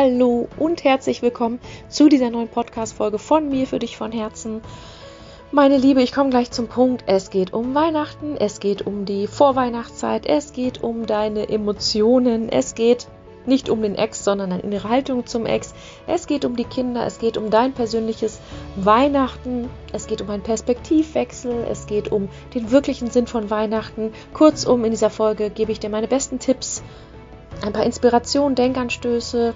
Hallo und herzlich willkommen zu dieser neuen Podcast-Folge von mir für dich von Herzen. Meine Liebe, ich komme gleich zum Punkt. Es geht um Weihnachten, es geht um die Vorweihnachtszeit, es geht um deine Emotionen, es geht nicht um den Ex, sondern eine innere Haltung zum Ex. Es geht um die Kinder, es geht um dein persönliches Weihnachten, es geht um einen Perspektivwechsel, es geht um den wirklichen Sinn von Weihnachten. Kurzum, in dieser Folge gebe ich dir meine besten Tipps, ein paar Inspirationen, Denkanstöße,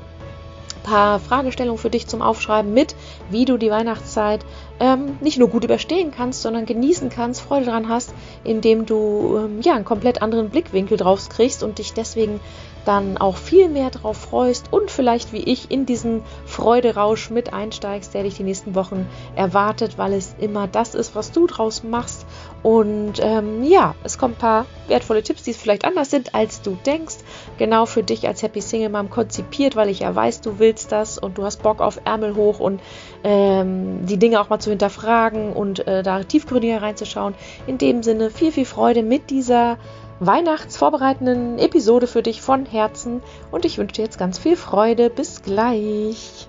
paar Fragestellungen für dich zum Aufschreiben mit, wie du die Weihnachtszeit ähm, nicht nur gut überstehen kannst, sondern genießen kannst, Freude daran hast, indem du ähm, ja einen komplett anderen Blickwinkel drauf kriegst und dich deswegen dann auch viel mehr drauf freust und vielleicht wie ich in diesen Freuderausch mit einsteigst, der dich die nächsten Wochen erwartet, weil es immer das ist, was du draus machst. Und ähm, ja, es kommen ein paar wertvolle Tipps, die vielleicht anders sind, als du denkst. Genau für dich als Happy Single Mom konzipiert, weil ich ja weiß, du willst das und du hast Bock auf Ärmel hoch und ähm, die Dinge auch mal zu hinterfragen und äh, da tiefgründiger reinzuschauen. In dem Sinne viel, viel Freude mit dieser weihnachtsvorbereitenden Episode für dich von Herzen und ich wünsche dir jetzt ganz viel Freude. Bis gleich.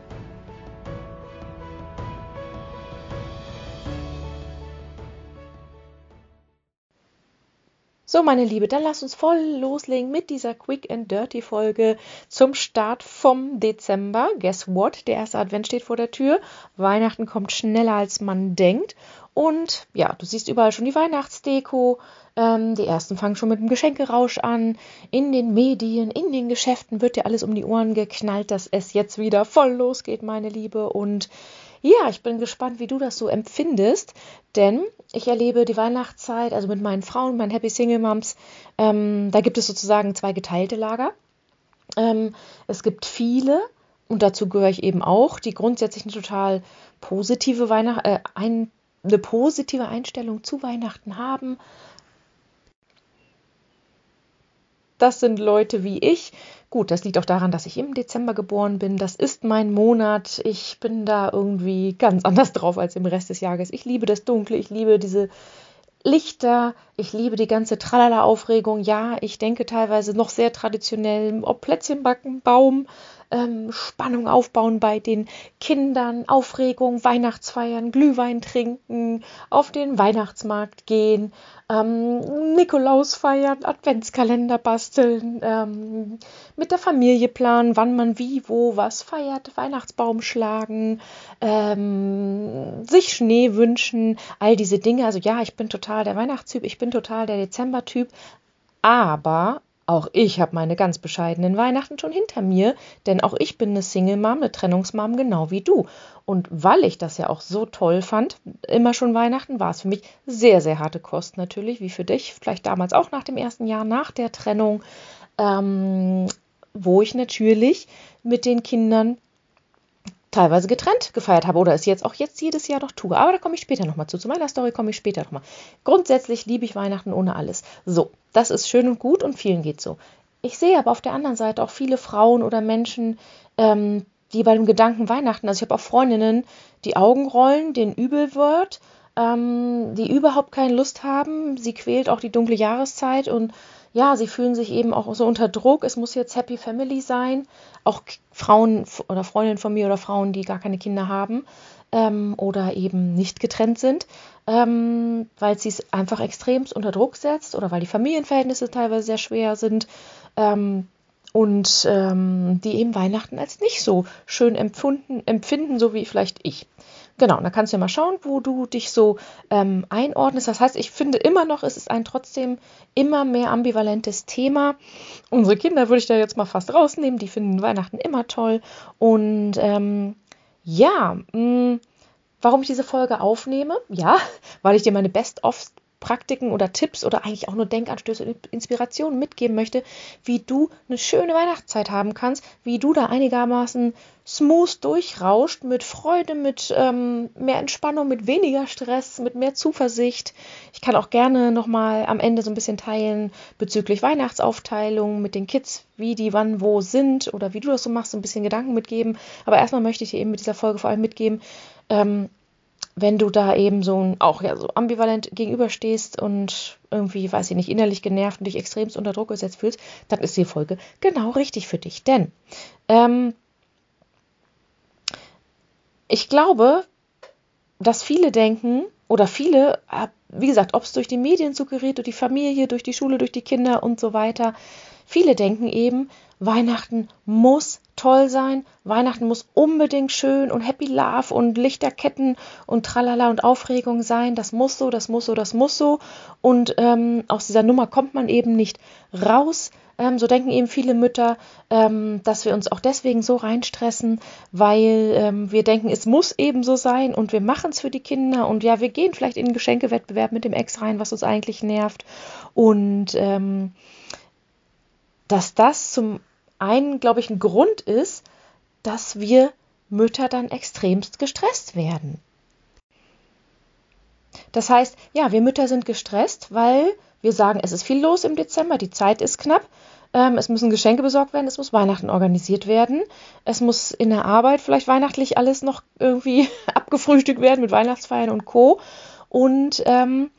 So, meine Liebe, dann lass uns voll loslegen mit dieser Quick and Dirty Folge zum Start vom Dezember. Guess what? Der erste Advent steht vor der Tür. Weihnachten kommt schneller als man denkt. Und ja, du siehst überall schon die Weihnachtsdeko. Ähm, die ersten fangen schon mit dem Geschenkerausch an. In den Medien, in den Geschäften wird dir alles um die Ohren geknallt, dass es jetzt wieder voll losgeht, meine Liebe. Und ja, ich bin gespannt, wie du das so empfindest, denn ich erlebe die Weihnachtszeit, also mit meinen Frauen, meinen Happy Single Moms, ähm, da gibt es sozusagen zwei geteilte Lager. Ähm, es gibt viele, und dazu gehöre ich eben auch, die grundsätzlich eine total positive Weihnacht, äh, ein, eine positive Einstellung zu Weihnachten haben. Das sind Leute wie ich. Gut, das liegt auch daran, dass ich im Dezember geboren bin. Das ist mein Monat. Ich bin da irgendwie ganz anders drauf als im Rest des Jahres. Ich liebe das Dunkle, ich liebe diese Lichter, ich liebe die ganze Tralala-Aufregung. Ja, ich denke teilweise noch sehr traditionell, ob Plätzchen backen, Baum, ähm, Spannung aufbauen bei den Kindern, Aufregung, Weihnachtsfeiern, Glühwein trinken, auf den Weihnachtsmarkt gehen, ähm, Nikolaus feiern, Adventskalender basteln, ähm, mit der Familie planen, wann man wie, wo, was feiert, Weihnachtsbaum schlagen, ähm, sich Schnee wünschen, all diese Dinge. Also ja, ich bin total der Weihnachtstyp, ich bin total der Dezembertyp, aber auch ich habe meine ganz bescheidenen Weihnachten schon hinter mir, denn auch ich bin eine Single-Mom, eine Trennungsmom, genau wie du. Und weil ich das ja auch so toll fand, immer schon Weihnachten, war es für mich sehr, sehr harte Kost natürlich, wie für dich, vielleicht damals auch nach dem ersten Jahr, nach der Trennung, ähm, wo ich natürlich mit den Kindern teilweise getrennt gefeiert habe oder es jetzt auch jetzt jedes Jahr noch tue. Aber da komme ich später nochmal zu. Zu meiner Story komme ich später nochmal. Grundsätzlich liebe ich Weihnachten ohne alles. So, das ist schön und gut und vielen geht so. Ich sehe aber auf der anderen Seite auch viele Frauen oder Menschen, ähm, die bei dem Gedanken Weihnachten, also ich habe auch Freundinnen, die Augen rollen, denen übel wird, ähm, die überhaupt keine Lust haben. Sie quält auch die dunkle Jahreszeit und ja, sie fühlen sich eben auch so unter Druck. Es muss jetzt Happy Family sein. Auch Frauen oder Freundinnen von mir oder Frauen, die gar keine Kinder haben ähm, oder eben nicht getrennt sind, ähm, weil sie es einfach extremst unter Druck setzt oder weil die Familienverhältnisse teilweise sehr schwer sind. Ähm, und ähm, die eben Weihnachten als nicht so schön empfunden, empfinden, so wie vielleicht ich. Genau, da kannst du ja mal schauen, wo du dich so ähm, einordnest. Das heißt, ich finde immer noch, es ist ein trotzdem immer mehr ambivalentes Thema. Unsere Kinder würde ich da jetzt mal fast rausnehmen, die finden Weihnachten immer toll. Und ähm, ja, mh, mm, warum ich diese Folge aufnehme? Ja, weil ich dir meine Best-of Praktiken oder Tipps oder eigentlich auch nur Denkanstöße und Inspirationen mitgeben möchte, wie du eine schöne Weihnachtszeit haben kannst, wie du da einigermaßen smooth durchrauscht, mit Freude, mit ähm, mehr Entspannung, mit weniger Stress, mit mehr Zuversicht. Ich kann auch gerne nochmal am Ende so ein bisschen teilen bezüglich Weihnachtsaufteilung mit den Kids, wie die wann wo sind oder wie du das so machst, so ein bisschen Gedanken mitgeben. Aber erstmal möchte ich dir eben mit dieser Folge vor allem mitgeben, ähm, wenn du da eben so auch ja so ambivalent gegenüberstehst und irgendwie, weiß ich nicht, innerlich genervt und dich extremst unter Druck gesetzt fühlst, dann ist die Folge genau richtig für dich. Denn ähm, ich glaube, dass viele denken oder viele, äh, wie gesagt, ob es durch die Medien suggeriert, durch die Familie, durch die Schule, durch die Kinder und so weiter, viele denken eben, Weihnachten muss toll sein, Weihnachten muss unbedingt schön und Happy Love und Lichterketten und Tralala und Aufregung sein, das muss so, das muss so, das muss so. Und ähm, aus dieser Nummer kommt man eben nicht raus. Ähm, so denken eben viele Mütter, ähm, dass wir uns auch deswegen so reinstressen, weil ähm, wir denken, es muss eben so sein und wir machen es für die Kinder. Und ja, wir gehen vielleicht in einen Geschenkewettbewerb mit dem Ex rein, was uns eigentlich nervt. Und ähm, dass das zum einen, glaube ich, ein Grund ist, dass wir Mütter dann extremst gestresst werden. Das heißt, ja, wir Mütter sind gestresst, weil wir sagen, es ist viel los im Dezember, die Zeit ist knapp, ähm, es müssen Geschenke besorgt werden, es muss Weihnachten organisiert werden, es muss in der Arbeit vielleicht weihnachtlich alles noch irgendwie abgefrühstückt werden mit Weihnachtsfeiern und Co. Und ähm,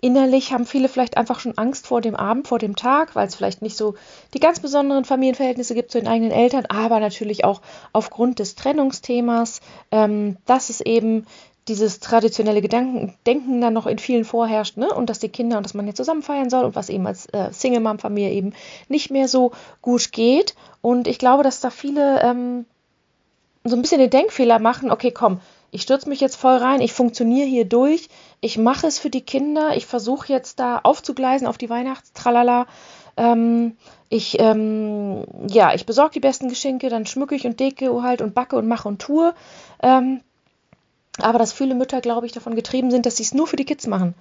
innerlich haben viele vielleicht einfach schon Angst vor dem Abend, vor dem Tag, weil es vielleicht nicht so die ganz besonderen Familienverhältnisse gibt zu den eigenen Eltern, aber natürlich auch aufgrund des Trennungsthemas, ähm, dass es eben dieses traditionelle Gedanken, Denken dann noch in vielen vorherrscht, ne? Und dass die Kinder und dass man jetzt zusammen feiern soll und was eben als äh, Single-Mom-Familie eben nicht mehr so gut geht. Und ich glaube, dass da viele ähm, so ein bisschen den Denkfehler machen, okay, komm, ich stürze mich jetzt voll rein, ich funktioniere hier durch, ich mache es für die Kinder, ich versuche jetzt da aufzugleisen auf die Weihnachtstralala. Ähm, ich, ähm, ja, ich besorge die besten Geschenke, dann schmücke ich und decke halt und backe und mache und tue. Ähm, aber dass viele Mütter, glaube ich, davon getrieben sind, dass sie es nur für die Kids machen.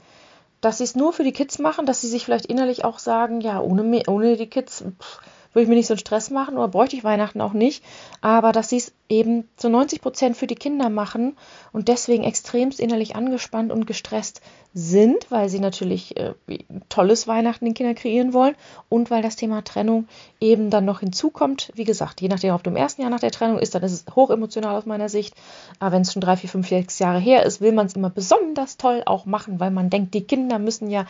Dass sie es nur für die Kids machen, dass sie sich vielleicht innerlich auch sagen, ja, ohne, ohne die Kids pff, würde ich mir nicht so einen Stress machen oder bräuchte ich Weihnachten auch nicht. Aber dass sie es eben zu 90 Prozent für die Kinder machen und deswegen extremst innerlich angespannt und gestresst sind, weil sie natürlich äh, ein tolles Weihnachten den Kindern kreieren wollen und weil das Thema Trennung eben dann noch hinzukommt. Wie gesagt, je nachdem, ob du im ersten Jahr nach der Trennung ist, dann ist es hochemotional aus meiner Sicht. Aber wenn es schon drei, vier, fünf, sechs Jahre her ist, will man es immer besonders toll auch machen, weil man denkt, die Kinder müssen ja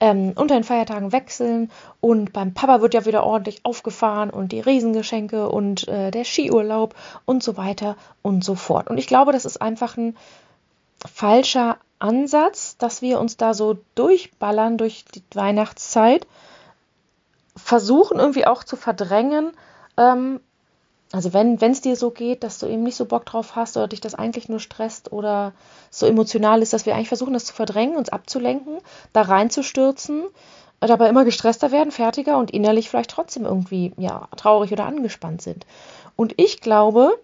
ähm, unter den Feiertagen wechseln und beim Papa wird ja wieder ordentlich aufgefahren und die Riesengeschenke und äh, der Skiurlaub und so weiter und so fort. Und ich glaube, das ist einfach ein falscher Ansatz, dass wir uns da so durchballern durch die Weihnachtszeit, versuchen irgendwie auch zu verdrängen. Ähm, also wenn es dir so geht, dass du eben nicht so Bock drauf hast oder dich das eigentlich nur stresst oder so emotional ist, dass wir eigentlich versuchen, das zu verdrängen, uns abzulenken, da reinzustürzen, dabei immer gestresster werden, fertiger und innerlich vielleicht trotzdem irgendwie ja traurig oder angespannt sind. Und ich glaube,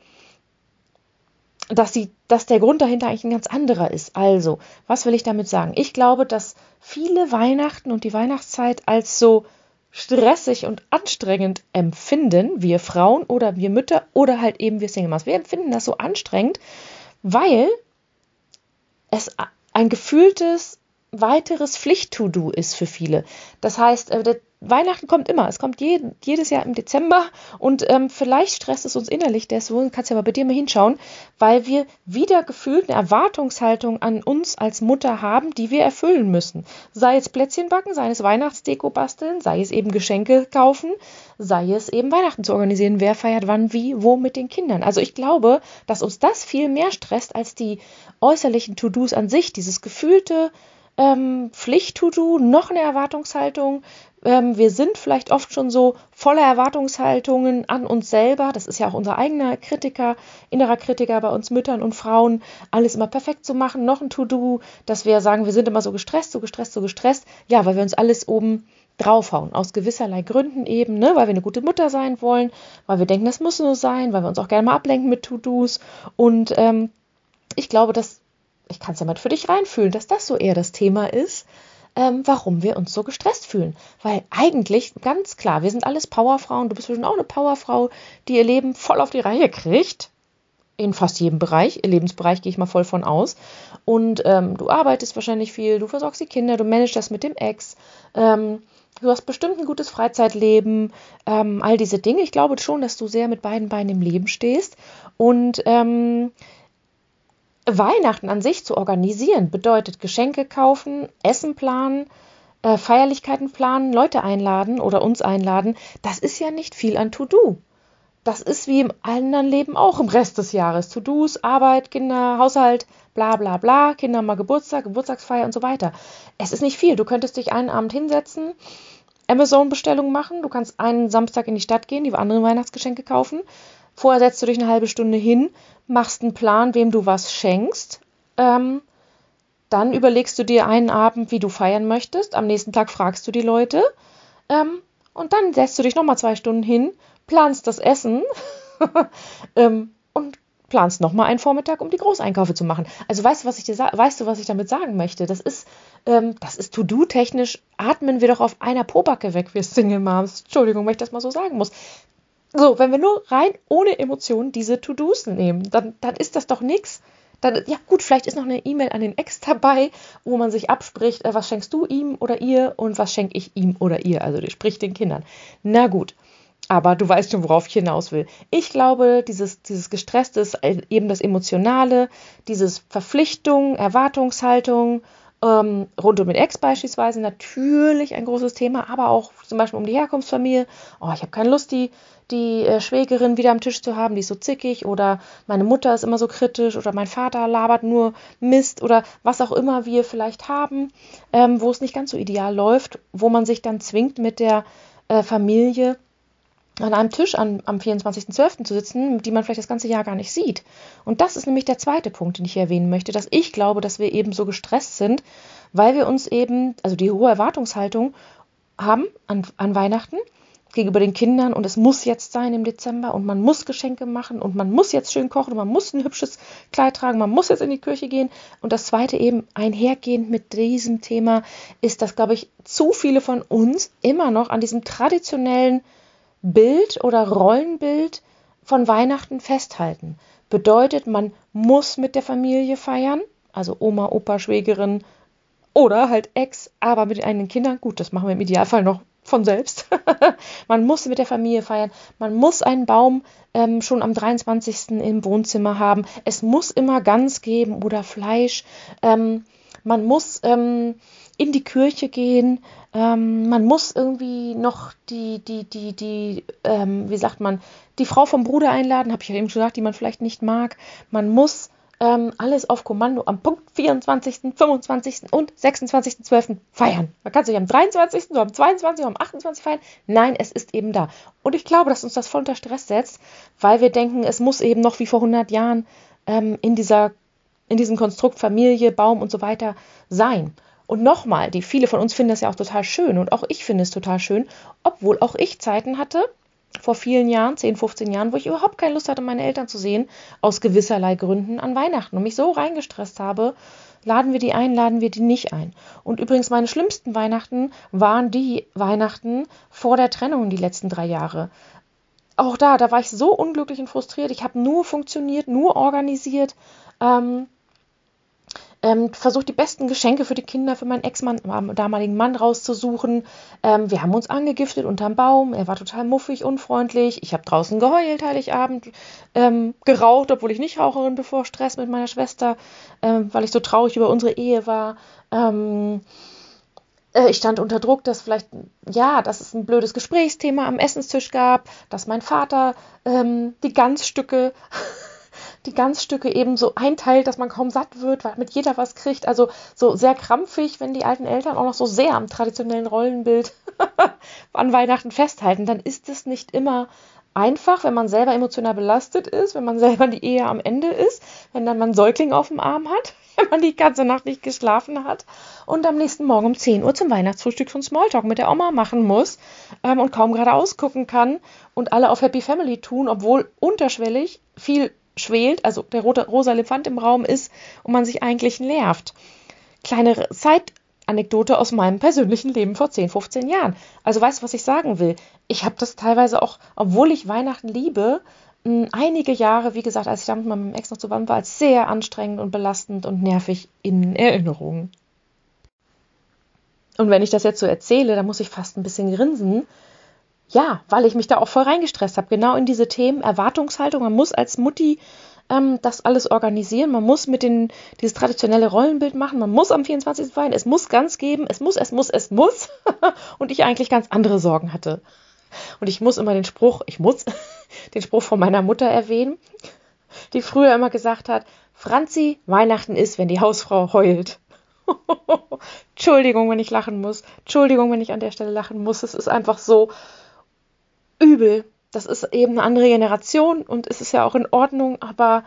dass, sie, dass der Grund dahinter eigentlich ein ganz anderer ist. Also, was will ich damit sagen? Ich glaube, dass viele Weihnachten und die Weihnachtszeit als so stressig und anstrengend empfinden, wir Frauen oder wir Mütter oder halt eben wir Single Moms. Wir empfinden das so anstrengend, weil es ein gefühltes weiteres Pflicht-To-Do ist für viele. Das heißt, äh, Weihnachten kommt immer. Es kommt je, jedes Jahr im Dezember und ähm, vielleicht stresst es uns innerlich deswegen, kannst du mal bei dir mal hinschauen, weil wir wieder gefühlt eine Erwartungshaltung an uns als Mutter haben, die wir erfüllen müssen. Sei es Plätzchen backen, sei es Weihnachtsdeko basteln, sei es eben Geschenke kaufen, sei es eben Weihnachten zu organisieren, wer feiert wann, wie, wo mit den Kindern. Also ich glaube, dass uns das viel mehr stresst als die äußerlichen To-Dos an sich, dieses gefühlte ähm, Pflicht-To-Do, noch eine Erwartungshaltung, ähm, wir sind vielleicht oft schon so voller Erwartungshaltungen an uns selber. Das ist ja auch unser eigener Kritiker, innerer Kritiker bei uns Müttern und Frauen, alles immer perfekt zu machen, noch ein To-Do, dass wir sagen, wir sind immer so gestresst, so gestresst, so gestresst. Ja, weil wir uns alles oben draufhauen. Aus gewisserlei Gründen eben, ne? weil wir eine gute Mutter sein wollen, weil wir denken, das muss so sein, weil wir uns auch gerne mal ablenken mit To-Dos. Und ähm, ich glaube, dass, ich kann es ja mal für dich reinfühlen, dass das so eher das Thema ist ähm, warum wir uns so gestresst fühlen. Weil eigentlich, ganz klar, wir sind alles Powerfrauen, du bist bestimmt auch eine Powerfrau, die ihr Leben voll auf die Reihe kriegt. In fast jedem Bereich, ihr Lebensbereich gehe ich mal voll von aus. Und ähm, du arbeitest wahrscheinlich viel, du versorgst die Kinder, du managst das mit dem Ex. Ähm, Du hast bestimmt ein gutes Freizeitleben, ähm, all diese Dinge. Ich glaube schon, dass du sehr mit beiden Beinen im Leben stehst. Und ähm, Weihnachten an sich zu organisieren bedeutet Geschenke kaufen, Essen planen, äh, Feierlichkeiten planen, Leute einladen oder uns einladen. Das ist ja nicht viel an To-Do. das ist wie im anderen Leben auch im Rest des Jahres. To-Dos, Arbeit, Kinder, Haushalt, bla bla bla, Kinder mal Geburtstag, Geburtstagsfeier und so weiter. Es ist nicht viel. Du könntest dich einen Abend hinsetzen, Amazon-Bestellungen machen, du kannst einen Samstag in die Stadt gehen, die anderen Weihnachtsgeschenke kaufen. Vorher setzt du dich eine halbe Stunde hin, machst einen Plan, wem du was schenkst. Ähm, dann überlegst du dir einen Abend, wie du feiern möchtest. Am nächsten Tag fragst du die Leute. Ähm, und dann setzt du dich nochmal zwei Stunden hin, planst das Essen ähm, und planst nochmal einen Vormittag, um die Großeinkäufe zu machen. Also weißt du, was ich dir weißt du, was ich damit sagen möchte? Das ist, ähm, ist To-Do-technisch, atmen wir doch auf einer Pobacke weg, wir Single Moms. Entschuldigung, wenn ich das mal so sagen muss. So, wenn wir nur rein ohne Emotionen diese To-Dos nehmen, dann, dann ist das doch nichts. Dann, ja gut, vielleicht ist noch eine E-Mail an den Ex dabei, wo man sich abspricht, äh, was schenkst du ihm oder ihr und was schenke ich ihm oder ihr, also sprich den Kindern. Na gut, aber du weißt schon, worauf ich hinaus will. Ich glaube, dieses, dieses Gestresste ist eben das Emotionale, dieses Verpflichtung, Erwartungshaltung, ähm, rund um den Ex beispielsweise natürlich ein großes Thema, aber auch zum Beispiel um die Herkunftsfamilie. Oh, ich habe keine Lust, die, die äh, Schwägerin wieder am Tisch zu haben, die ist so zickig oder meine Mutter ist immer so kritisch oder mein Vater labert nur Mist oder was auch immer wir vielleicht haben, ähm, wo es nicht ganz so ideal läuft, wo man sich dann zwingt mit der äh, Familie an einem Tisch an, am 24.12. zu sitzen, die man vielleicht das ganze Jahr gar nicht sieht. Und das ist nämlich der zweite Punkt, den ich hier erwähnen möchte, dass ich glaube, dass wir eben so gestresst sind, weil wir uns eben, also die hohe Erwartungshaltung haben an, an Weihnachten gegenüber den Kindern und es muss jetzt sein im Dezember und man muss Geschenke machen und man muss jetzt schön kochen und man muss ein hübsches Kleid tragen, man muss jetzt in die Kirche gehen. Und das zweite eben einhergehend mit diesem Thema ist, dass, glaube ich, zu viele von uns immer noch an diesem traditionellen Bild oder Rollenbild von Weihnachten festhalten. Bedeutet, man muss mit der Familie feiern, also Oma, Opa, Schwägerin oder halt Ex, aber mit den eigenen Kindern. Gut, das machen wir im Idealfall noch von selbst. man muss mit der Familie feiern. Man muss einen Baum ähm, schon am 23. im Wohnzimmer haben. Es muss immer Gans geben oder Fleisch. Ähm, man muss ähm, in die Kirche gehen. Ähm, man muss irgendwie noch die, die, die, die, ähm, wie sagt man, die Frau vom Bruder einladen, habe ich ja eben schon gesagt, die man vielleicht nicht mag. Man muss ähm, alles auf Kommando am Punkt 24., 25. und 26.12. feiern. Man kann sich am 23., oder am 22., oder am 28. feiern. Nein, es ist eben da. Und ich glaube, dass uns das voll unter Stress setzt, weil wir denken, es muss eben noch wie vor 100 Jahren ähm, in dieser in diesem Konstrukt Familie, Baum und so weiter sein. Und nochmal, die viele von uns finden das ja auch total schön und auch ich finde es total schön, obwohl auch ich Zeiten hatte, vor vielen Jahren, 10, 15 Jahren, wo ich überhaupt keine Lust hatte, meine Eltern zu sehen, aus gewisserlei Gründen an Weihnachten und mich so reingestresst habe, laden wir die ein, laden wir die nicht ein. Und übrigens, meine schlimmsten Weihnachten waren die Weihnachten vor der Trennung die letzten drei Jahre. Auch da, da war ich so unglücklich und frustriert. Ich habe nur funktioniert, nur organisiert. Ähm, ähm, versucht die besten Geschenke für die Kinder, für meinen Ex-Mann, damaligen Mann rauszusuchen. Ähm, wir haben uns angegiftet unterm Baum. Er war total muffig, unfreundlich. Ich habe draußen geheult, Heiligabend, ähm, geraucht, obwohl ich nicht Raucherin bevor Stress mit meiner Schwester, ähm, weil ich so traurig über unsere Ehe war. Ähm, äh, ich stand unter Druck, dass vielleicht, ja, dass es ein blödes Gesprächsthema am Essenstisch gab, dass mein Vater ähm, die Ganzstücke die Ganzstücke eben so einteilt, dass man kaum satt wird, weil mit jeder was kriegt. Also so sehr krampfig, wenn die alten Eltern auch noch so sehr am traditionellen Rollenbild an Weihnachten festhalten, dann ist es nicht immer einfach, wenn man selber emotional belastet ist, wenn man selber die Ehe am Ende ist, wenn dann man Säugling auf dem Arm hat, wenn man die ganze Nacht nicht geschlafen hat und am nächsten Morgen um 10 Uhr zum Weihnachtsfrühstück von Smalltalk mit der Oma machen muss ähm, und kaum gerade ausgucken kann und alle auf Happy Family tun, obwohl unterschwellig viel schwelt, also der rote, rosa Elefant im Raum ist und man sich eigentlich nervt. Kleine Zeitanekdote aus meinem persönlichen Leben vor 10, 15 Jahren. Also weißt du, was ich sagen will? Ich habe das teilweise auch, obwohl ich Weihnachten liebe, einige Jahre, wie gesagt, als ich damit mit meinem Ex noch zusammen war, als sehr anstrengend und belastend und nervig in Erinnerung. Und wenn ich das jetzt so erzähle, dann muss ich fast ein bisschen grinsen, ja, weil ich mich da auch voll reingestresst habe, genau in diese Themen Erwartungshaltung. Man muss als Mutti ähm, das alles organisieren, man muss mit den dieses traditionelle Rollenbild machen, man muss am 24. feiern, es muss ganz geben, es muss, es muss, es muss. und ich eigentlich ganz andere Sorgen hatte. Und ich muss immer den Spruch, ich muss, den Spruch von meiner Mutter erwähnen, die früher immer gesagt hat, Franzi, Weihnachten ist, wenn die Hausfrau heult. Entschuldigung, wenn ich lachen muss. Entschuldigung, wenn ich an der Stelle lachen muss. Es ist einfach so übel. Das ist eben eine andere Generation und es ist ja auch in Ordnung, aber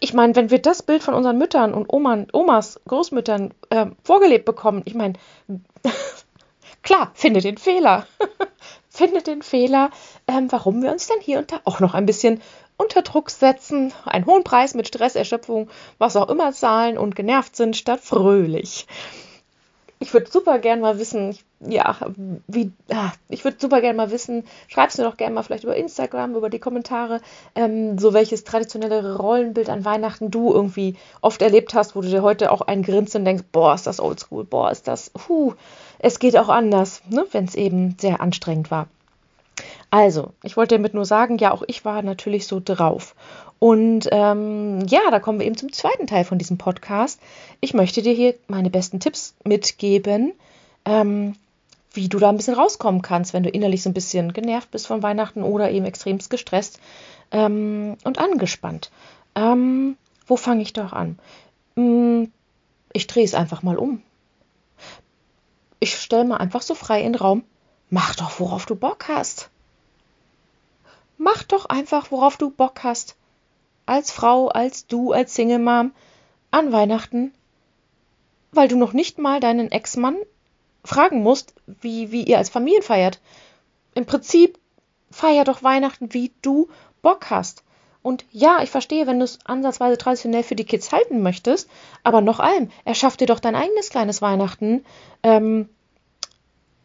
ich meine, wenn wir das Bild von unseren Müttern und Oman, Omas, Großmüttern äh, vorgelebt bekommen, ich meine, klar, findet den Fehler. findet den Fehler, ähm, warum wir uns dann hier und da auch noch ein bisschen unter Druck setzen, einen hohen Preis mit Stress, Erschöpfung, was auch immer zahlen und genervt sind statt fröhlich. Ich würde super gern mal wissen, ja, wie, ah, ich würde super gern mal wissen, schreib's mir doch gerne mal vielleicht über Instagram, über die Kommentare, ähm, so welches traditionelle Rollenbild an Weihnachten du irgendwie oft erlebt hast, wo du dir heute auch ein Grinsen denkst, boah, ist das oldschool, boah, ist das, huh, es geht auch anders, ne, wenn es eben sehr anstrengend war. Also, ich wollte damit nur sagen, ja, auch ich war natürlich so drauf. Und ähm, ja, da kommen wir eben zum zweiten Teil von diesem Podcast. Ich möchte dir hier meine besten Tipps mitgeben, ähm, wie du da ein bisschen rauskommen kannst, wenn du innerlich so ein bisschen genervt bist von Weihnachten oder eben extremst gestresst ähm, und angespannt. Ähm, wo fange ich doch an? Hm, ich drehe es einfach mal um. Ich stelle mal einfach so frei in den Raum. Mach doch, worauf du Bock hast. Mach doch einfach, worauf du Bock hast. Als Frau, als du, als Single Mom an Weihnachten, weil du noch nicht mal deinen Ex-Mann fragen musst, wie, wie ihr als Familien feiert. Im Prinzip feier doch Weihnachten, wie du Bock hast. Und ja, ich verstehe, wenn du es ansatzweise traditionell für die Kids halten möchtest, aber noch allem, erschaff dir doch dein eigenes kleines Weihnachten ähm,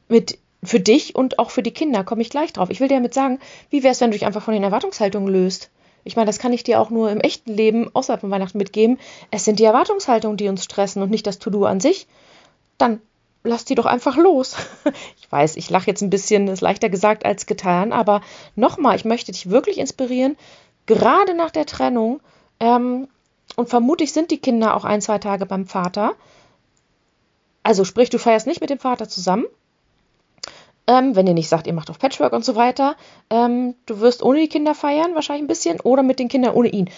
mit für dich und auch für die Kinder, komme ich gleich drauf. Ich will dir damit sagen, wie wäre es, wenn du dich einfach von den Erwartungshaltungen löst? Ich meine, das kann ich dir auch nur im echten Leben außerhalb von Weihnachten mitgeben. Es sind die Erwartungshaltungen, die uns stressen und nicht das To-Do an sich. Dann lass die doch einfach los. Ich weiß, ich lache jetzt ein bisschen, ist leichter gesagt als getan, aber nochmal, ich möchte dich wirklich inspirieren, gerade nach der Trennung, ähm, und vermutlich sind die Kinder auch ein, zwei Tage beim Vater. Also sprich, du feierst nicht mit dem Vater zusammen, ähm, wenn ihr nicht sagt, ihr macht auf Patchwork und so weiter. Ähm, du wirst ohne die Kinder feiern, wahrscheinlich ein bisschen, oder mit den Kindern ohne ihn.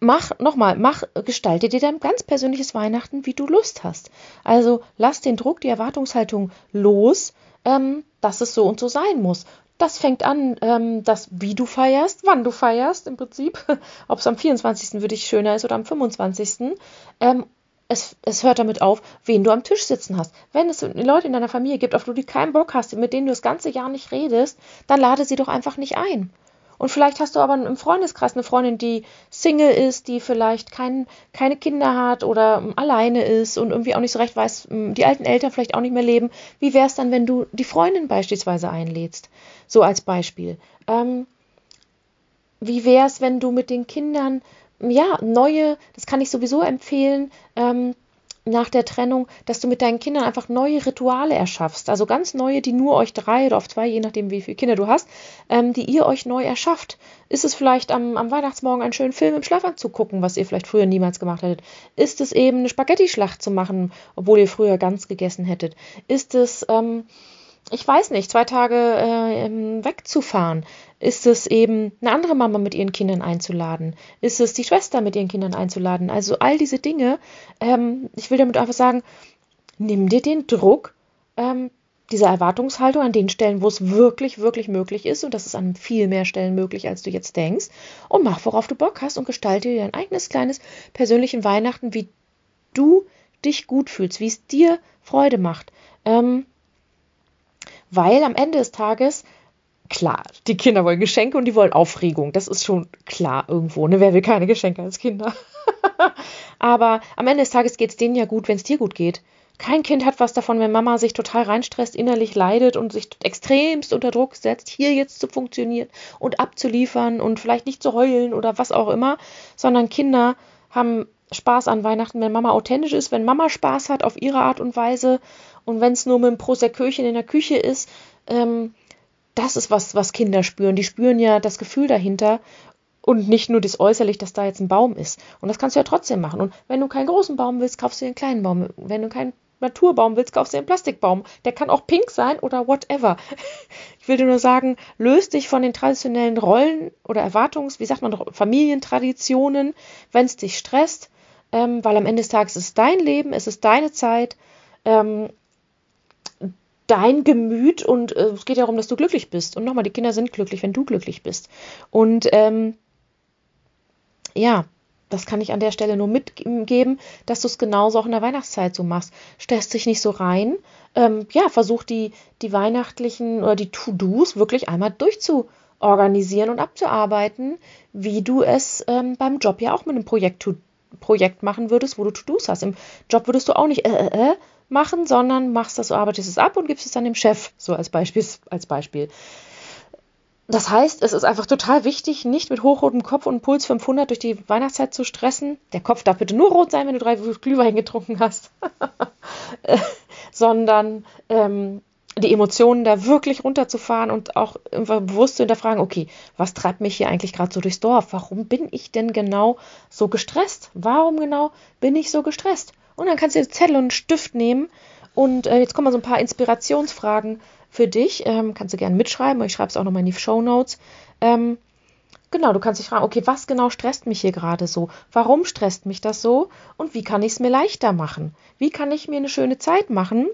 Mach, nochmal, mach, gestalte dir dein ganz persönliches Weihnachten, wie du Lust hast. Also lass den Druck, die Erwartungshaltung los, ähm, dass es so und so sein muss. Das fängt an, ähm, dass wie du feierst, wann du feierst im Prinzip, ob es am 24. für dich schöner ist oder am 25. Ähm, es, es hört damit auf, wen du am Tisch sitzen hast. Wenn es Leute in deiner Familie gibt, auf die du keinen Bock hast, mit denen du das ganze Jahr nicht redest, dann lade sie doch einfach nicht ein. Und vielleicht hast du aber im Freundeskreis eine Freundin, die Single ist, die vielleicht kein, keine Kinder hat oder alleine ist und irgendwie auch nicht so recht weiß, ähm, die alten Eltern vielleicht auch nicht mehr leben. Wie wäre es dann, wenn du die Freundin beispielsweise einlädst? So als Beispiel. Ähm, wie wäre es, wenn du mit den Kindern ja, neue, das kann ich sowieso empfehlen, ähm, nach der Trennung, dass du mit deinen Kindern einfach neue Rituale erschaffst. Also ganz neue, die nur euch drei oder auf zwei, je nachdem wie viele Kinder du hast, ähm, die ihr euch neu erschafft. Ist es vielleicht am, am Weihnachtsmorgen einen schönen Film im Schlafanzug gucken, was ihr vielleicht früher niemals gemacht hättet? Ist es eben eine Spaghetti-Schlacht zu machen, obwohl ihr früher ganz gegessen hättet? Ist es, ähm, ich weiß nicht, zwei Tage äh, wegzufahren? Ist es eben eine andere Mama mit ihren Kindern einzuladen? Ist es die Schwester mit ihren Kindern einzuladen? Also all diese Dinge, ähm, ich will damit einfach sagen, nimm dir den Druck ähm, dieser Erwartungshaltung an den Stellen, wo es wirklich, wirklich möglich ist, und das ist an viel mehr Stellen möglich, als du jetzt denkst, und mach, worauf du Bock hast und gestalte dir dein eigenes kleines persönlichen Weihnachten, wie du dich gut fühlst, wie es dir Freude macht. Ähm, weil am Ende des Tages, klar, die Kinder wollen Geschenke und die wollen Aufregung. Das ist schon klar irgendwo. Ne? Wer will keine Geschenke als Kinder? Aber am Ende des Tages geht es denen ja gut, wenn es dir gut geht. Kein Kind hat was davon, wenn Mama sich total reinstresst, innerlich leidet und sich extremst unter Druck setzt, hier jetzt zu funktionieren und abzuliefern und vielleicht nicht zu heulen oder was auch immer, sondern Kinder haben Spaß an Weihnachten, wenn Mama authentisch ist, wenn Mama Spaß hat auf ihre Art und Weise und wenn es nur mit dem Proseköchen in der Küche ist, ähm, das ist was, was Kinder spüren. Die spüren ja das Gefühl dahinter und nicht nur das äußerlich, dass da jetzt ein Baum ist. Und das kannst du ja trotzdem machen. Und wenn du keinen großen Baum willst, kaufst du einen kleinen Baum. Wenn du keinen Naturbaum willst, kaufst du einen Plastikbaum. Der kann auch pink sein oder whatever. Ich will dir nur sagen, löst dich von den traditionellen Rollen oder Erwartungs, wie sagt man doch, Familientraditionen, wenn es dich stresst, ähm, weil am Ende des Tages ist es dein Leben, es ist deine Zeit, ähm, dein Gemüt und äh, es geht darum, dass du glücklich bist. Und nochmal, die Kinder sind glücklich, wenn du glücklich bist. Und ähm, ja, das kann ich an der Stelle nur mitgeben, dass du es genauso auch in der Weihnachtszeit so machst. Stellst dich nicht so rein. Ähm, ja, versuch die, die weihnachtlichen oder die To-Dos wirklich einmal durchzuorganisieren und abzuarbeiten, wie du es ähm, beim Job ja auch mit einem Projekt, Projekt machen würdest, wo du To-Dos hast. Im Job würdest du auch nicht äh, äh, äh machen, sondern machst das, du arbeitest es ab und gibst es dann dem Chef, so als Beispiel. Als Beispiel. Das heißt, es ist einfach total wichtig, nicht mit hochrotem Kopf und Puls 500 durch die Weihnachtszeit zu stressen. Der Kopf darf bitte nur rot sein, wenn du drei Glühwein getrunken hast, sondern ähm, die Emotionen da wirklich runterzufahren und auch bewusst zu hinterfragen, okay, was treibt mich hier eigentlich gerade so durchs Dorf? Warum bin ich denn genau so gestresst? Warum genau bin ich so gestresst? Und dann kannst du jetzt Zettel und einen Stift nehmen und äh, jetzt kommen mal so ein paar Inspirationsfragen für dich. Ähm, kannst du gerne mitschreiben, ich schreibe es auch nochmal in die Show Notes. Ähm, genau, du kannst dich fragen, okay, was genau stresst mich hier gerade so? Warum stresst mich das so? Und wie kann ich es mir leichter machen? Wie kann ich mir eine schöne Zeit machen?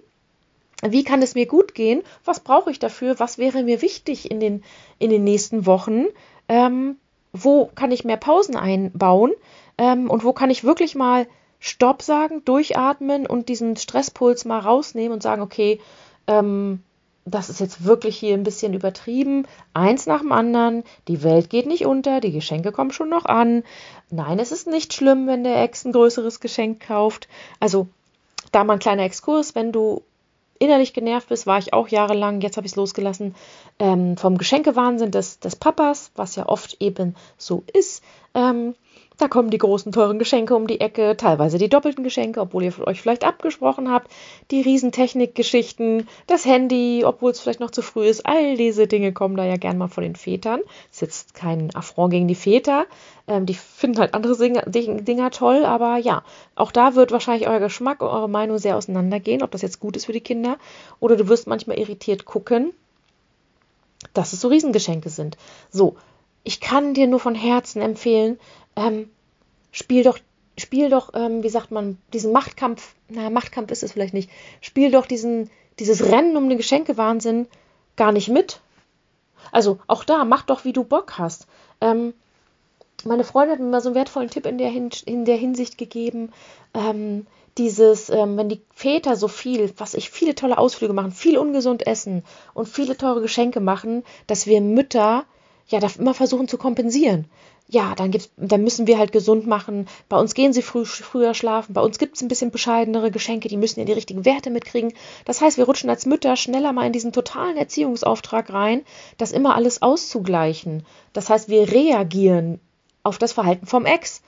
Wie kann es mir gut gehen? Was brauche ich dafür? Was wäre mir wichtig in den, in den nächsten Wochen? Ähm, wo kann ich mehr Pausen einbauen? Ähm, und wo kann ich wirklich mal Stopp sagen, durchatmen und diesen Stresspuls mal rausnehmen und sagen, okay, ähm, das ist jetzt wirklich hier ein bisschen übertrieben. Eins nach dem anderen. Die Welt geht nicht unter. Die Geschenke kommen schon noch an. Nein, es ist nicht schlimm, wenn der Ex ein größeres Geschenk kauft. Also, da mal ein kleiner Exkurs. Wenn du innerlich genervt bist, war ich auch jahrelang, jetzt habe ich es losgelassen, ähm, vom Geschenkewahnsinn des, des Papas, was ja oft eben so ist. Ähm, da kommen die großen, teuren Geschenke um die Ecke, teilweise die doppelten Geschenke, obwohl ihr euch vielleicht abgesprochen habt, die Riesentechnikgeschichten, das Handy, obwohl es vielleicht noch zu früh ist. All diese Dinge kommen da ja gern mal von den Vätern. Ist jetzt kein Affront gegen die Väter. Ähm, die finden halt andere Dinger, Dinger toll, aber ja, auch da wird wahrscheinlich euer Geschmack und eure Meinung sehr auseinandergehen, ob das jetzt gut ist für die Kinder. Oder du wirst manchmal irritiert gucken, dass es so Riesengeschenke sind. So, ich kann dir nur von Herzen empfehlen, ähm, spiel doch, spiel doch, ähm, wie sagt man, diesen Machtkampf, naja, Machtkampf ist es vielleicht nicht, spiel doch diesen, dieses Rennen um den Geschenkewahnsinn gar nicht mit. Also auch da, mach doch, wie du Bock hast. Ähm, meine Freundin hat mir mal so einen wertvollen Tipp in der, Hin in der Hinsicht gegeben. Ähm, dieses, ähm, wenn die Väter so viel, was ich, viele tolle Ausflüge machen, viel ungesund essen und viele teure Geschenke machen, dass wir Mütter ja da immer versuchen zu kompensieren ja, dann gibt's, dann müssen wir halt gesund machen. Bei uns gehen sie früh, früher schlafen. Bei uns gibt es ein bisschen bescheidenere Geschenke, die müssen ja die richtigen Werte mitkriegen. Das heißt, wir rutschen als Mütter schneller mal in diesen totalen Erziehungsauftrag rein, das immer alles auszugleichen. Das heißt, wir reagieren auf das Verhalten vom Ex.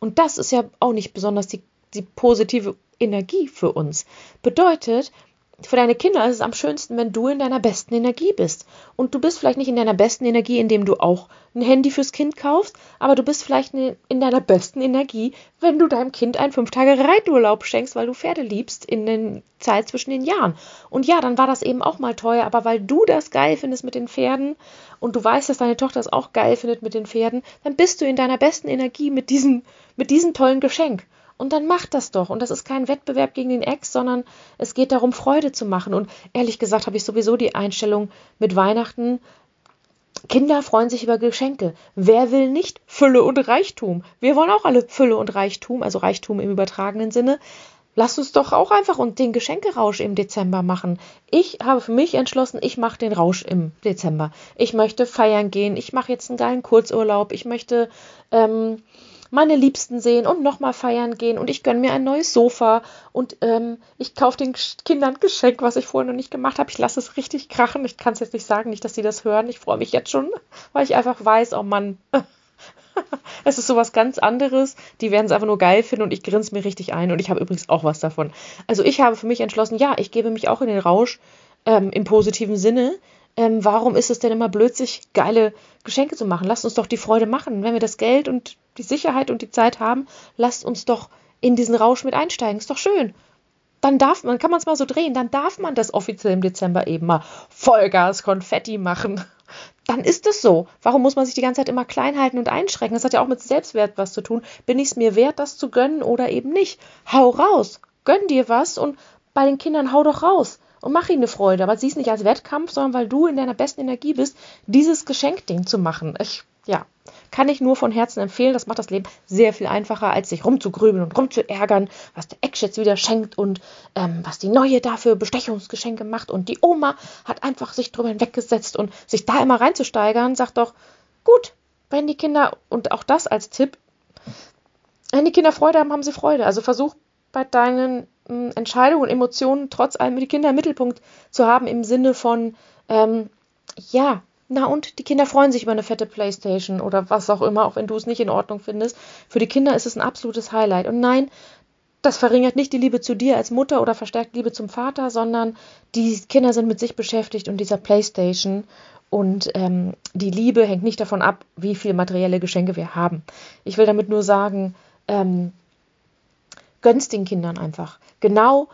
Und das ist ja auch nicht besonders die, die positive Energie für uns. Bedeutet, für deine Kinder ist es am schönsten, wenn du in deiner besten Energie bist. Und du bist vielleicht nicht in deiner besten Energie, indem du auch ein Handy fürs Kind kaufst, aber du bist vielleicht in deiner besten Energie, wenn du deinem Kind einen fünf Tage Reiturlaub schenkst, weil du Pferde liebst in der Zeit zwischen den Jahren. Und ja, dann war das eben auch mal teuer, aber weil du das geil findest mit den Pferden und du weißt, dass deine Tochter es auch geil findet mit den Pferden, dann bist du in deiner besten Energie mit diesem, mit diesem tollen Geschenk. Und dann macht das doch. Und das ist kein Wettbewerb gegen den Ex, sondern es geht darum, Freude zu machen. Und ehrlich gesagt habe ich sowieso die Einstellung mit Weihnachten. Kinder freuen sich über Geschenke. Wer will nicht Fülle und Reichtum? Wir wollen auch alle Fülle und Reichtum, also Reichtum im übertragenen Sinne. Lass uns doch auch einfach den Geschenkerausch im Dezember machen. Ich habe für mich entschlossen, ich mache den Rausch im Dezember. Ich möchte feiern gehen. Ich mache jetzt einen geilen Kurzurlaub. Ich möchte ähm, meine Liebsten sehen und nochmal feiern gehen und ich gönne mir ein neues Sofa und ähm, ich kaufe den Kindern ein Geschenk, was ich vorher noch nicht gemacht habe. Ich lasse es richtig krachen. Ich kann es jetzt nicht sagen, nicht, dass sie das hören. Ich freue mich jetzt schon, weil ich einfach weiß, oh Mann, es ist sowas ganz anderes. Die werden es einfach nur geil finden und ich grinse mir richtig ein und ich habe übrigens auch was davon. Also ich habe für mich entschlossen, ja, ich gebe mich auch in den Rausch ähm, im positiven Sinne ähm, warum ist es denn immer blöd, sich geile Geschenke zu machen? Lasst uns doch die Freude machen. Wenn wir das Geld und die Sicherheit und die Zeit haben, lasst uns doch in diesen Rausch mit einsteigen. Ist doch schön. dann darf man, kann man es mal so drehen, dann darf man das offiziell im Dezember eben mal Vollgas Konfetti machen. Dann ist es so. Warum muss man sich die ganze Zeit immer klein halten und einschränken? Das hat ja auch mit Selbstwert was zu tun. Bin ich es mir wert, das zu gönnen oder eben nicht? Hau raus, gönn dir was und bei den Kindern hau doch raus und mach ihnen eine Freude. Aber sieh es nicht als Wettkampf, sondern weil du in deiner besten Energie bist, dieses Geschenkding zu machen. Ich, ja, kann ich nur von Herzen empfehlen. Das macht das Leben sehr viel einfacher, als sich rumzugrübeln und rumzuärgern, was der Ex jetzt wieder schenkt und ähm, was die Neue dafür Bestechungsgeschenke macht. Und die Oma hat einfach sich drüber hinweggesetzt und sich da immer reinzusteigern, sagt doch, gut, wenn die Kinder, und auch das als Tipp, wenn die Kinder Freude haben, haben sie Freude. Also versuch bei deinen äh, Entscheidungen und Emotionen trotz allem die Kinder im Mittelpunkt zu haben, im Sinne von, ähm, ja, na und die Kinder freuen sich über eine fette Playstation oder was auch immer, auch wenn du es nicht in Ordnung findest. Für die Kinder ist es ein absolutes Highlight. Und nein, das verringert nicht die Liebe zu dir als Mutter oder verstärkt Liebe zum Vater, sondern die Kinder sind mit sich beschäftigt und dieser Playstation. Und ähm, die Liebe hängt nicht davon ab, wie viel materielle Geschenke wir haben. Ich will damit nur sagen, ähm, gönn's den Kindern einfach. Genau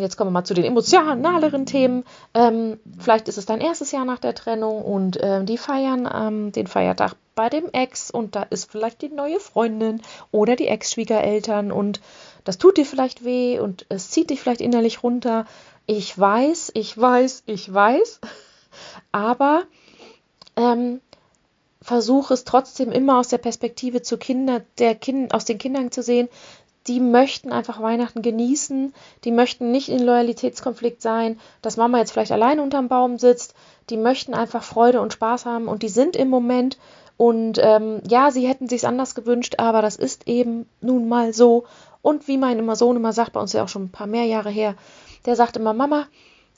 jetzt kommen wir mal zu den emotionaleren Themen. Ähm, vielleicht ist es dein erstes Jahr nach der Trennung und äh, die feiern ähm, den Feiertag bei dem Ex und da ist vielleicht die neue Freundin oder die Ex-Schwiegereltern und das tut dir vielleicht weh und es zieht dich vielleicht innerlich runter. Ich weiß, ich weiß, ich weiß, aber ähm, versuche es trotzdem immer aus der Perspektive zu Kinder, der kind, aus den Kindern zu sehen, die möchten einfach Weihnachten genießen, die möchten nicht in Loyalitätskonflikt sein, dass Mama jetzt vielleicht allein unterm Baum sitzt, die möchten einfach Freude und Spaß haben und die sind im Moment und ähm, ja, sie hätten sich's anders gewünscht, aber das ist eben nun mal so. Und wie mein Sohn immer sagt, bei uns ja auch schon ein paar mehr Jahre her, der sagt immer, Mama,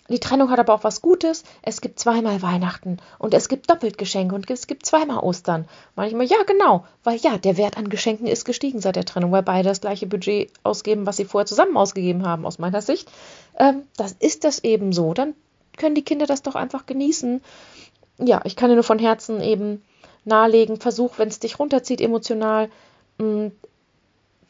die Trennung hat aber auch was Gutes. Es gibt zweimal Weihnachten und es gibt doppelt Geschenke und es gibt zweimal Ostern. Manchmal, ja, genau, weil ja, der Wert an Geschenken ist gestiegen seit der Trennung, weil beide das gleiche Budget ausgeben, was sie vorher zusammen ausgegeben haben, aus meiner Sicht. Ähm, das ist das eben so. Dann können die Kinder das doch einfach genießen. Ja, ich kann dir nur von Herzen eben nahelegen, versuch, wenn es dich runterzieht emotional, mh,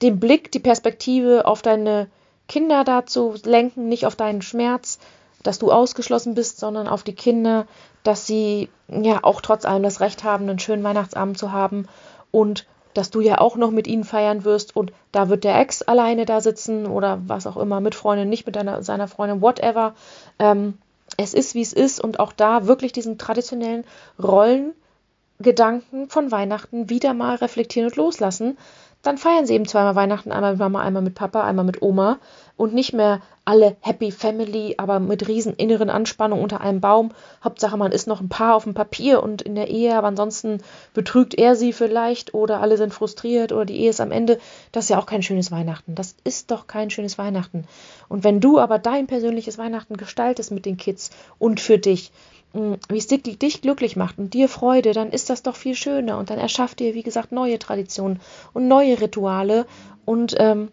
den Blick, die Perspektive auf deine Kinder dazu lenken, nicht auf deinen Schmerz dass du ausgeschlossen bist, sondern auf die Kinder, dass sie ja auch trotz allem das Recht haben, einen schönen Weihnachtsabend zu haben und dass du ja auch noch mit ihnen feiern wirst und da wird der Ex alleine da sitzen oder was auch immer mit Freundin, nicht mit deiner, seiner Freundin, whatever. Ähm, es ist, wie es ist und auch da wirklich diesen traditionellen Rollengedanken von Weihnachten wieder mal reflektieren und loslassen. Dann feiern sie eben zweimal Weihnachten, einmal mit Mama, einmal mit Papa, einmal mit Oma und nicht mehr alle Happy Family, aber mit riesen inneren Anspannung unter einem Baum. Hauptsache, man ist noch ein Paar auf dem Papier und in der Ehe, aber ansonsten betrügt er sie vielleicht oder alle sind frustriert oder die Ehe ist am Ende. Das ist ja auch kein schönes Weihnachten. Das ist doch kein schönes Weihnachten. Und wenn du aber dein persönliches Weihnachten gestaltest mit den Kids und für dich, mm, wie es dich glücklich macht und dir Freude, dann ist das doch viel schöner und dann erschafft ihr, wie gesagt, neue Traditionen und neue Rituale und ähm,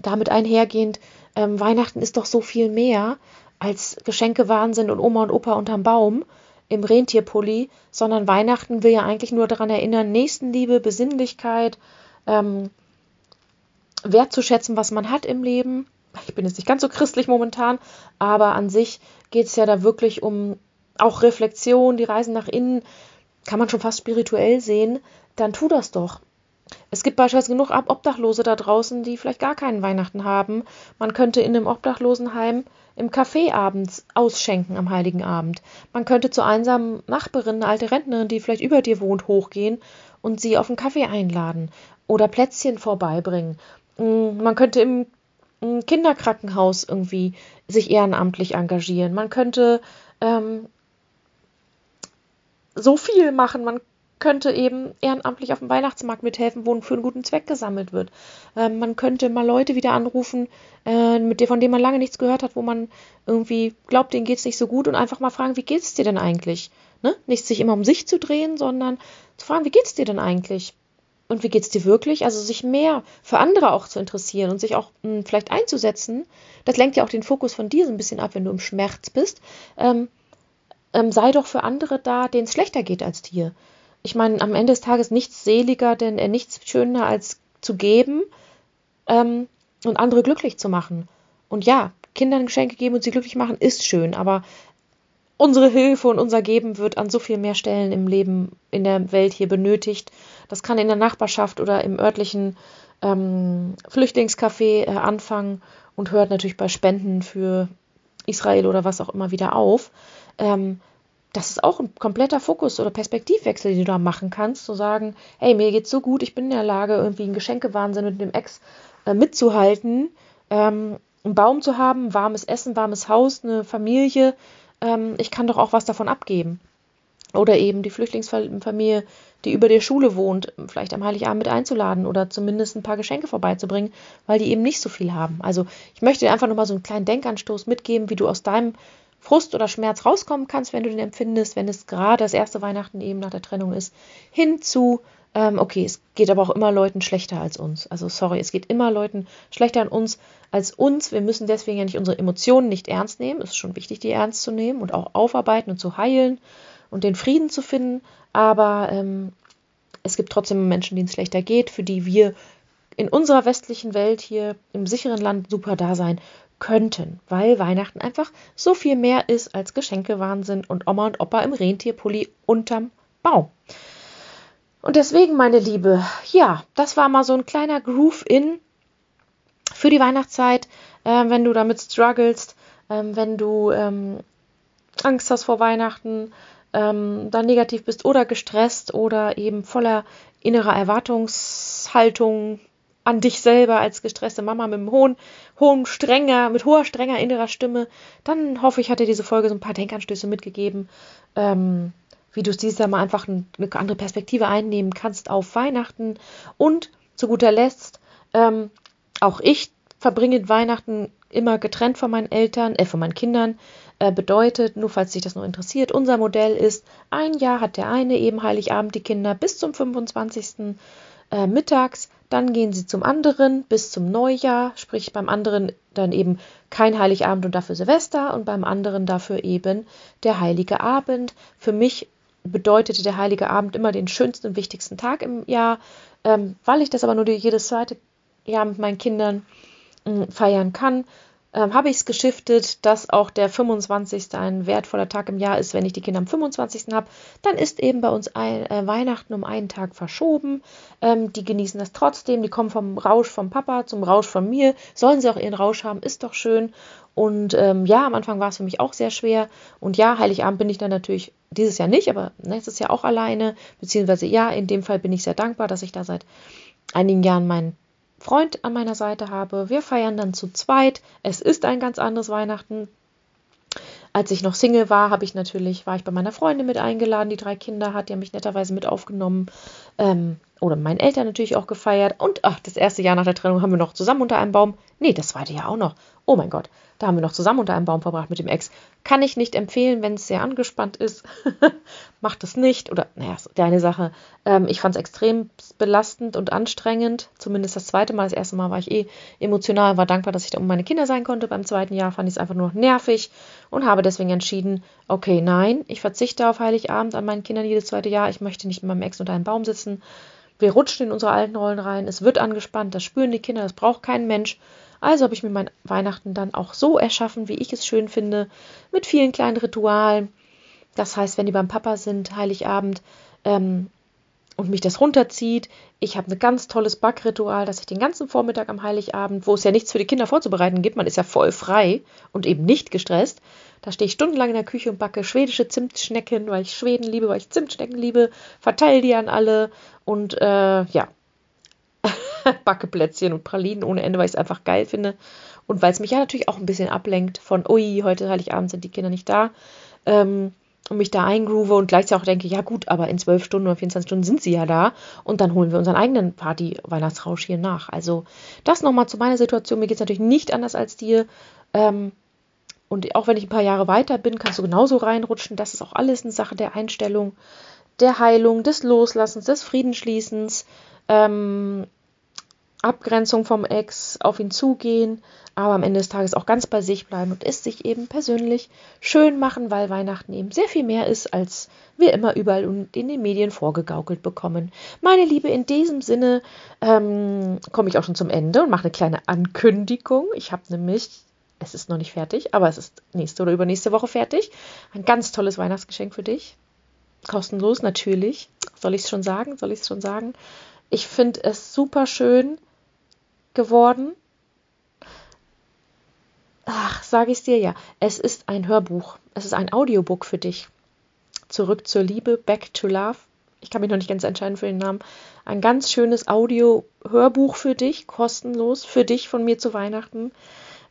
damit einhergehend, ähm, Weihnachten ist doch so viel mehr als Geschenkewahnsinn und Oma und Opa unterm Baum im Rentierpulli, sondern Weihnachten will ja eigentlich nur daran erinnern, Nächstenliebe, Besinnlichkeit, ähm, wertzuschätzen, was man hat im Leben. Ich bin jetzt nicht ganz so christlich momentan, aber an sich geht es ja da wirklich um auch Reflexion, die Reisen nach innen, kann man schon fast spirituell sehen, dann tu das doch. Es gibt beispielsweise genug Obdachlose da draußen, die vielleicht gar keinen Weihnachten haben. Man könnte in einem Obdachlosenheim im Café abends ausschenken am Heiligen Abend. Man könnte zur einsamen Nachbarin, eine alte Rentnerin, die vielleicht über dir wohnt, hochgehen und sie auf einen Kaffee einladen oder Plätzchen vorbeibringen. Mm, man könnte im Kinderkrankenhaus irgendwie sich ehrenamtlich engagieren. Man könnte ähm, so viel machen. Man könnte eben ehrenamtlich auf dem Weihnachtsmarkt mithelfen, wo für einen guten Zweck gesammelt wird. Ähm, man könnte mal Leute wieder anrufen, äh, mit von denen man lange nichts gehört hat, wo man irgendwie glaubt, denen geht es nicht so gut und einfach mal fragen, wie geht es dir denn eigentlich? Ne? Nicht sich immer um sich zu drehen, sondern zu fragen, wie geht es dir denn eigentlich? Und wie geht es dir wirklich? Also sich mehr für andere auch zu interessieren und sich auch mh, hm, vielleicht einzusetzen. Das lenkt ja auch den Fokus von dir so ein bisschen ab, wenn du im Schmerz bist. Ähm, ähm, sei doch für andere da, denen es schlechter geht als dir ich meine, am Ende des Tages nichts seliger, denn äh, nichts schöner als zu geben ähm, und andere glücklich zu machen. Und ja, Kindern Geschenke geben und sie glücklich machen, ist schön, aber unsere Hilfe und unser Geben wird an so viel mehr Stellen im Leben, in der Welt hier benötigt. Das kann in der Nachbarschaft oder im örtlichen ähm, Flüchtlingscafé äh, anfangen und hört natürlich bei Spenden für Israel oder was auch immer wieder auf. Ähm, das ist auch ein kompletter Fokus oder Perspektivwechsel, den du da machen kannst, zu sagen, hey, mir geht's so gut, ich bin in der Lage, irgendwie einen Geschenkewahnsinn mit dem Ex äh, mitzuhalten, ähm, einen Baum zu haben, warmes Essen, warmes Haus, eine Familie, ähm, ich kann doch auch was davon abgeben. Oder eben die Flüchtlingsfamilie, die über der Schule wohnt, vielleicht am Heiligabend mit einzuladen oder zumindest ein paar Geschenke vorbeizubringen, weil die eben nicht so viel haben. Also ich möchte dir einfach nochmal so einen kleinen Denkanstoß mitgeben, wie du aus deinem Frust oder Schmerz rauskommen kannst, wenn du den empfindest, wenn es gerade das erste Weihnachten eben nach der Trennung ist, hin zu, ähm, okay, es geht aber auch immer Leuten schlechter als uns. Also sorry, es geht immer Leuten schlechter an uns als uns. Wir müssen deswegen ja nicht unsere Emotionen nicht ernst nehmen. Es ist schon wichtig, die ernst zu nehmen und auch aufarbeiten und zu heilen und den Frieden zu finden. Aber ähm, es gibt trotzdem Menschen, denen es schlechter geht, für die wir in unserer westlichen Welt hier im sicheren Land super da sein könnten, weil Weihnachten einfach so viel mehr ist als Geschenkewahnsinn und Oma und Opa im Rentierpulli unterm Baum. Und deswegen, meine Liebe, ja, das war mal so ein kleiner Groove-In für die Weihnachtszeit, äh, wenn du damit strugglest, äh, wenn du ähm, Angst hast vor Weihnachten, ähm, dann negativ bist oder gestresst oder eben voller innerer Erwartungshaltung an dich selber als gestresste Mama mit einem hohen, hohen strenger, mit hoher strenger innerer Stimme, dann hoffe ich, hat dir diese Folge so ein paar Denkanstöße mitgegeben, ähm, wie du es dieses Jahr mal einfach eine andere Perspektive einnehmen kannst auf Weihnachten. Und zu guter Letzt, ähm, auch ich verbringe Weihnachten immer getrennt von meinen Eltern, äh, von meinen Kindern. Äh, bedeutet, nur falls dich das noch interessiert, unser Modell ist, ein Jahr hat der eine eben Heiligabend die Kinder bis zum 25. Äh, mittags, dann gehen sie zum anderen bis zum Neujahr, sprich beim anderen dann eben kein Heiligabend und dafür Silvester und beim anderen dafür eben der heilige Abend. Für mich bedeutete der heilige Abend immer den schönsten und wichtigsten Tag im Jahr, ähm, weil ich das aber nur jedes zweite Jahr mit meinen Kindern äh, feiern kann ähm, habe ich es geschiftet, dass auch der 25. ein wertvoller Tag im Jahr ist, wenn ich die Kinder am 25. habe. Dann ist eben bei uns ein, äh, Weihnachten um einen Tag verschoben. Ähm, die genießen das trotzdem. Die kommen vom Rausch vom Papa zum Rausch von mir. Sollen sie auch ihren Rausch haben, ist doch schön. Und ähm, ja, am Anfang war es für mich auch sehr schwer. Und ja, Heiligabend bin ich dann natürlich dieses Jahr nicht, aber nächstes Jahr auch alleine. Beziehungsweise ja, in dem Fall bin ich sehr dankbar, dass ich da seit einigen Jahren meinen Freund an meiner Seite habe. Wir feiern dann zu zweit. Es ist ein ganz anderes Weihnachten. Als ich noch Single war, habe ich natürlich, war ich bei meiner Freundin mit eingeladen, die drei Kinder hat, die haben mich netterweise mit aufgenommen. Ähm, oder meinen Eltern natürlich auch gefeiert. Und ach, das erste Jahr nach der Trennung haben wir noch zusammen unter einem Baum. Nee, das zweite Jahr auch noch. Oh mein Gott, da haben wir noch zusammen unter einem Baum verbracht mit dem Ex. Kann ich nicht empfehlen, wenn es sehr angespannt ist. Macht es nicht. Oder, naja, so deine Sache. Ähm, ich fand es extrem belastend und anstrengend. Zumindest das zweite Mal. Das erste Mal war ich eh emotional, war dankbar, dass ich da um meine Kinder sein konnte. Beim zweiten Jahr fand ich es einfach nur noch nervig und habe deswegen entschieden, okay, nein, ich verzichte auf Heiligabend an meinen Kindern jedes zweite Jahr. Ich möchte nicht mit meinem Ex unter einem Baum sitzen. Wir rutschen in unsere alten Rollen rein. Es wird angespannt. Das spüren die Kinder. Das braucht kein Mensch. Also habe ich mir mein Weihnachten dann auch so erschaffen, wie ich es schön finde, mit vielen kleinen Ritualen. Das heißt, wenn die beim Papa sind, Heiligabend, ähm, und mich das runterzieht. Ich habe ein ganz tolles Backritual, dass ich den ganzen Vormittag am Heiligabend, wo es ja nichts für die Kinder vorzubereiten gibt, man ist ja voll frei und eben nicht gestresst. Da stehe ich stundenlang in der Küche und backe schwedische Zimtschnecken, weil ich Schweden liebe, weil ich Zimtschnecken liebe, verteile die an alle und äh, ja, backe Plätzchen und Pralinen ohne Ende, weil ich es einfach geil finde. Und weil es mich ja natürlich auch ein bisschen ablenkt von, ui, heute Heiligabend sind die Kinder nicht da. Ähm, und mich da eingroove und gleichzeitig auch denke, ja gut, aber in zwölf Stunden oder 24 Stunden sind sie ja da und dann holen wir unseren eigenen Party-Weihnachtsrausch hier nach. Also das nochmal zu meiner Situation. Mir geht es natürlich nicht anders als dir. Ähm, und auch wenn ich ein paar Jahre weiter bin, kannst du genauso reinrutschen. Das ist auch alles eine Sache der Einstellung, der Heilung, des Loslassens, des Friedensschließens. Ähm, Abgrenzung vom Ex, auf ihn zugehen, aber am Ende des Tages auch ganz bei sich bleiben und es sich eben persönlich schön machen, weil Weihnachten eben sehr viel mehr ist, als wir immer überall und in den Medien vorgegaukelt bekommen. Meine Liebe, in diesem Sinne ähm, komme ich auch schon zum Ende und mache eine kleine Ankündigung. Ich habe nämlich Es ist noch nicht fertig, aber es ist nächste oder übernächste Woche fertig. Ein ganz tolles Weihnachtsgeschenk für dich. Kostenlos, natürlich. Soll ich es schon sagen? Soll ich es schon sagen? Ich finde es super schön geworden. Ach, sage ich dir ja. Es ist ein Hörbuch. Es ist ein Audiobook für dich. Zurück zur Liebe, Back to Love. Ich kann mich noch nicht ganz entscheiden für den Namen. Ein ganz schönes Audio-Hörbuch für dich, kostenlos, für dich von mir zu Weihnachten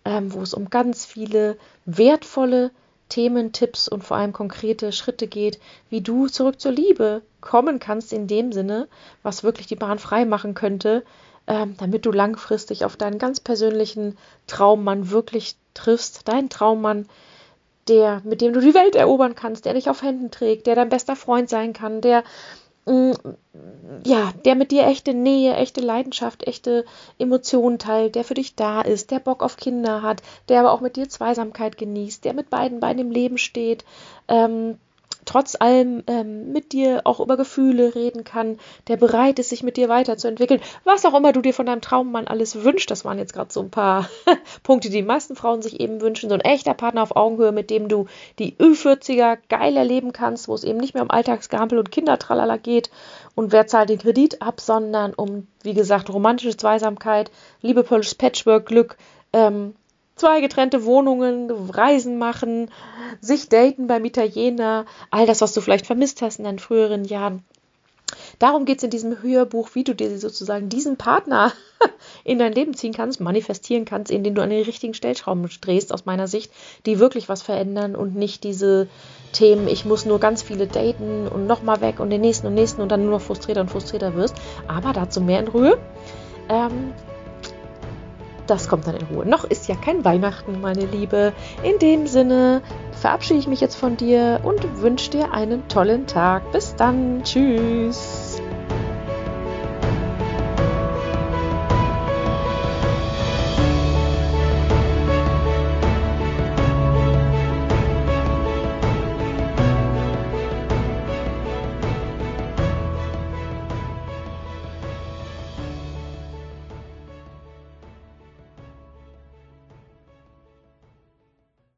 ähm, wo es um ganz viele wertvolle Themen, Tipps und vor allem konkrete Schritte geht, wie du zurück zur Liebe kommen kannst in dem Sinne, was wirklich die Bahn frei machen könnte, damit du langfristig auf deinen ganz persönlichen Traummann wirklich triffst, deinen Traummann, der, mit dem du die Welt erobern kannst, der dich auf Händen trägt, der dein bester Freund sein kann, der Mm, ja, der mit dir echte Nähe, echte Leidenschaft, echte Emotionen teilt, der für dich da ist, der Bock auf Kinder hat, der aber auch mit dir Zweisamkeit genießt, der mit beiden Beinen im Leben steht, ähm, trotz allem ähm, mit dir auch über Gefühle reden kann, der bereit ist, sich mit dir weiterzuentwickeln, was auch immer du dir von deinem Traummann alles wünschst. Das waren jetzt gerade so ein paar Punkte, die die meisten Frauen sich eben wünschen. So ein echter Partner auf Augenhöhe, mit dem du die Ü40er geil erleben kannst, wo es eben nicht mehr um Alltagsgampel und Kindertralala geht und wer zahlt den Kredit ab, sondern um, wie gesagt, romantische Zweisamkeit, liebevolles Patchwork, Glück, ähm, zwei getrennte Wohnungen, Reisen machen, sich daten beim Italiener, all das, was du vielleicht vermisst hast in deinen früheren Jahren. Darum geht es in diesem Hörbuch, wie du dir sozusagen diesen Partner in dein Leben ziehen kannst, manifestieren kannst, indem du an den richtigen Stellschrauben drehst, aus meiner Sicht, die wirklich was verändern und nicht diese Themen, ich muss nur ganz viele daten und nochmal weg und den nächsten und nächsten und dann nur noch frustrierter und frustrierter wirst. Aber dazu mehr in Ruhe. Ähm, das kommt dann in Ruhe. Noch ist ja kein Weihnachten, meine Liebe. In dem Sinne verabschiede ich mich jetzt von dir und wünsche dir einen tollen Tag. Bis dann. Tschüss.